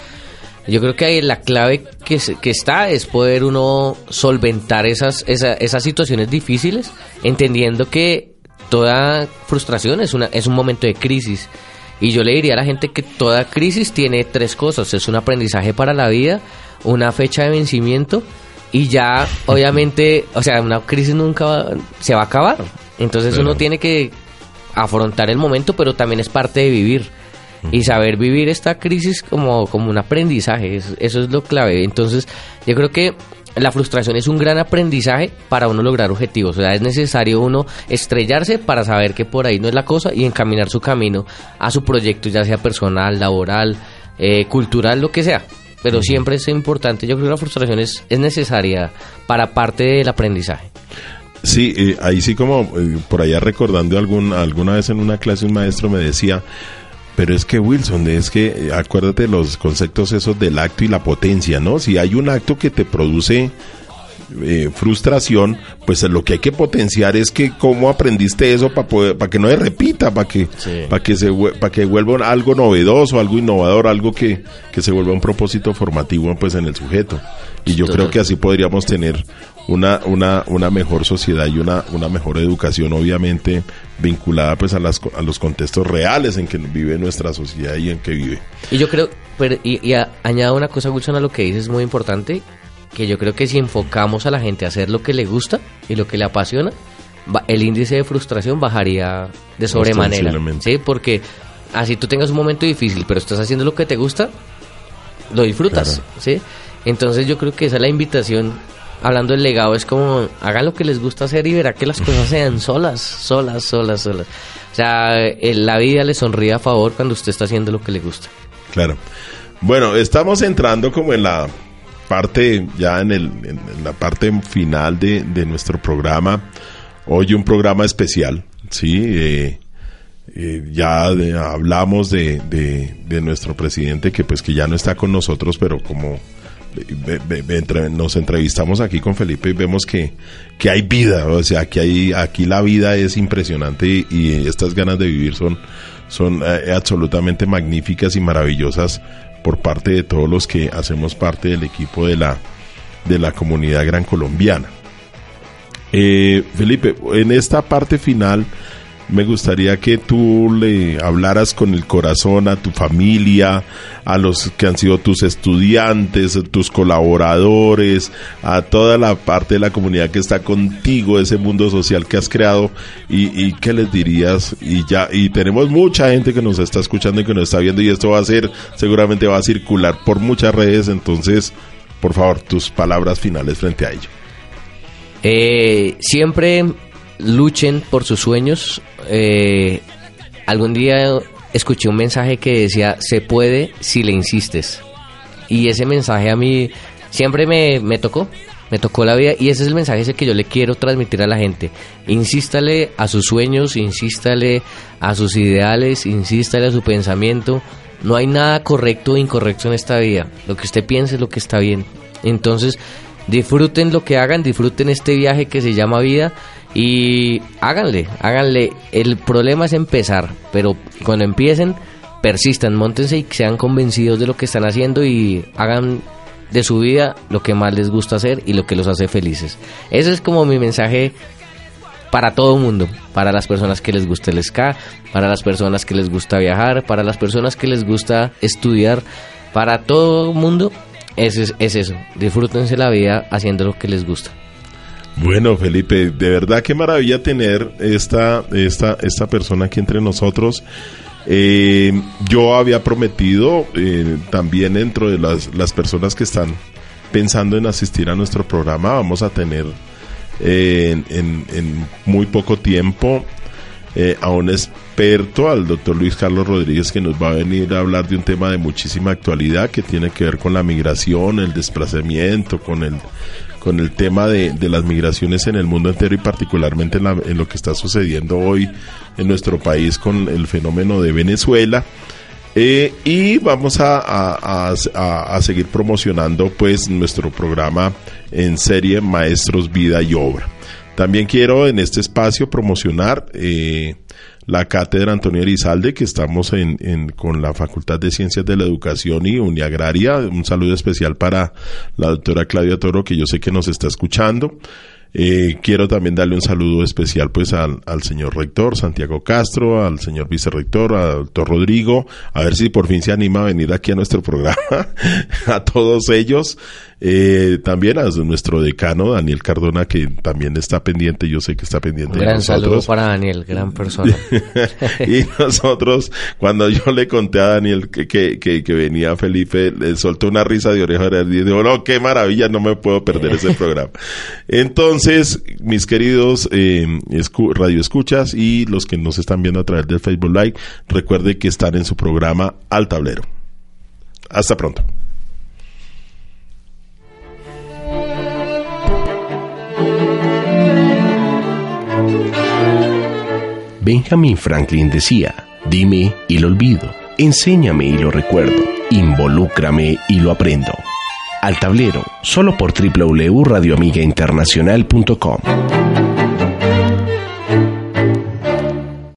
Yo creo que ahí la clave que, que está es poder uno solventar esas, esa- esas situaciones difíciles, entendiendo que toda frustración es, una, es un momento de crisis. Y yo le diría a la gente que toda crisis tiene tres cosas. Es un aprendizaje para la vida, una fecha de vencimiento y ya, obviamente, o sea, una crisis nunca va- se va a acabar. Entonces uno tiene que afrontar el momento, pero también es parte de vivir. Y saber vivir esta crisis como, como un aprendizaje, es- eso es lo clave. Entonces, yo creo que la frustración es un gran aprendizaje para uno lograr objetivos. O sea, es necesario uno estrellarse para saber que por ahí no es la cosa y encaminar su camino a su proyecto, ya sea personal, laboral, eh, cultural, lo que sea. Pero siempre es importante, yo creo que la frustración es, es necesaria para parte del aprendizaje. Sí, eh, ahí sí como eh, por allá recordando algún, alguna vez en una clase un maestro me decía, pero es que Wilson, es que eh, acuérdate los conceptos esos del acto y la potencia, ¿no? Si hay un acto que te produce eh, frustración, pues lo que hay que potenciar es que cómo aprendiste eso para poder, para que no se repita, para que, Sí. para que se, para que vuelva algo novedoso, algo innovador, algo que, que se vuelva un propósito formativo, pues en el sujeto. Y yo Total. creo que así podríamos tener una, una, una mejor sociedad y una, una mejor educación, obviamente vinculada pues a, las, a los contextos reales en que vive nuestra sociedad y en que vive. Y yo creo, pero, y, y a- añado una cosa, Wilson, a lo que dices, muy importante, que yo creo que si enfocamos a la gente a hacer lo que le gusta y lo que le apasiona, el índice de frustración bajaría de sobremanera. ¿sí? Porque así tú tengas un momento difícil, pero estás haciendo lo que te gusta, lo disfrutas. Claro. ¿sí? Entonces yo creo que esa es la invitación. Hablando del legado, es como hagan lo que les gusta hacer y verá que las cosas sean solas, solas, solas, solas. O sea, eh, la vida le sonríe a favor cuando usted está haciendo lo que le gusta. Claro. Bueno, estamos entrando como en la parte, ya en, el, en, la parte final de, de nuestro programa. Hoy un programa especial, ¿sí? Eh, eh, ya de- hablamos de, de, nuestro presidente que pues que ya no está con nosotros, pero como nos entrevistamos aquí con Felipe y vemos que, que hay vida, o sea, que hay, aquí la vida es impresionante y, y estas ganas de vivir son, son eh, absolutamente magníficas y maravillosas por parte de todos los que hacemos parte del equipo de la, de la comunidad gran colombiana. Eh, Felipe, en esta parte final me gustaría que tú le hablaras con el corazón a tu familia, a los que han sido tus estudiantes, tus colaboradores, a toda la parte de la comunidad que está contigo, ese mundo social que has creado y, y qué les dirías y ya y tenemos mucha gente que nos está escuchando y que nos está viendo y esto va a ser seguramente va a circular por muchas redes, entonces por favor tus palabras finales frente a ello. Eh, siempre luchen por sus sueños. Eh, algún día escuché un mensaje que decía, se puede si le insistes. Y ese mensaje a mí siempre me, me tocó, me tocó la vida y ese es el mensaje que yo le quiero transmitir a la gente. Insístale a sus sueños, insístale a sus ideales, insístale a su pensamiento. No hay nada correcto o incorrecto en esta vida. Lo que usted piense es lo que está bien. Entonces, disfruten lo que hagan, disfruten este viaje que se llama vida y háganle, háganle. El problema es empezar, pero cuando empiecen, persistan, montense y sean convencidos de lo que están haciendo y hagan de su vida lo que más les gusta hacer y lo que los hace felices. Ese es como mi mensaje para todo el mundo, para las personas que les gusta el ska, para las personas que les gusta viajar, para las personas que les gusta estudiar, para todo el mundo es, es, es eso, disfrútense la vida haciendo lo que les gusta. Bueno, Felipe, de verdad qué maravilla tener esta, esta, esta persona aquí entre nosotros. Eh, yo había prometido eh, también dentro de las, las personas que están pensando en asistir a nuestro programa, vamos a tener eh, en, en- en muy poco tiempo eh, a un experto, al doctor Luis Carlos Rodríguez, que nos va a venir a hablar de un tema de muchísima actualidad que tiene que ver con la migración, el desplazamiento, con el, con el tema de, de las migraciones en el mundo entero y particularmente en, la- lo que está sucediendo hoy en nuestro país con el fenómeno de Venezuela. Eh, y vamos a- a seguir promocionando pues nuestro programa en serie Maestros Vida y Obra. También quiero en este espacio promocionar eh, la cátedra Antonio Elizalde, que estamos en, en- con la Facultad de Ciencias de la Educación y Uniagraria. Un saludo especial para la doctora Claudia Toro, que yo sé que nos está escuchando. Eh, quiero también darle un saludo especial pues al, al, señor rector Santiago Castro, al señor vicerrector, al doctor Rodrigo, a ver si por fin se anima a venir aquí a nuestro programa, a todos ellos. Eh, también a nuestro decano, Daniel Cardona, que también está pendiente, yo sé que está pendiente. Un gran saludo para Daniel, gran persona. y nosotros, cuando yo le conté a Daniel que, que, que, venía Felipe, le soltó una risa de oreja y dijo, no, qué maravilla, no me puedo perder ese programa. Entonces, mis queridos eh, radio escuchas y los que nos están viendo a través del Facebook Live, recuerde que están en su programa Al Tablero. Hasta pronto. Benjamin Franklin decía, dime y lo olvido, enséñame y lo recuerdo, involúcrame y lo aprendo. Al tablero, solo por www.radioamigainternacional.com.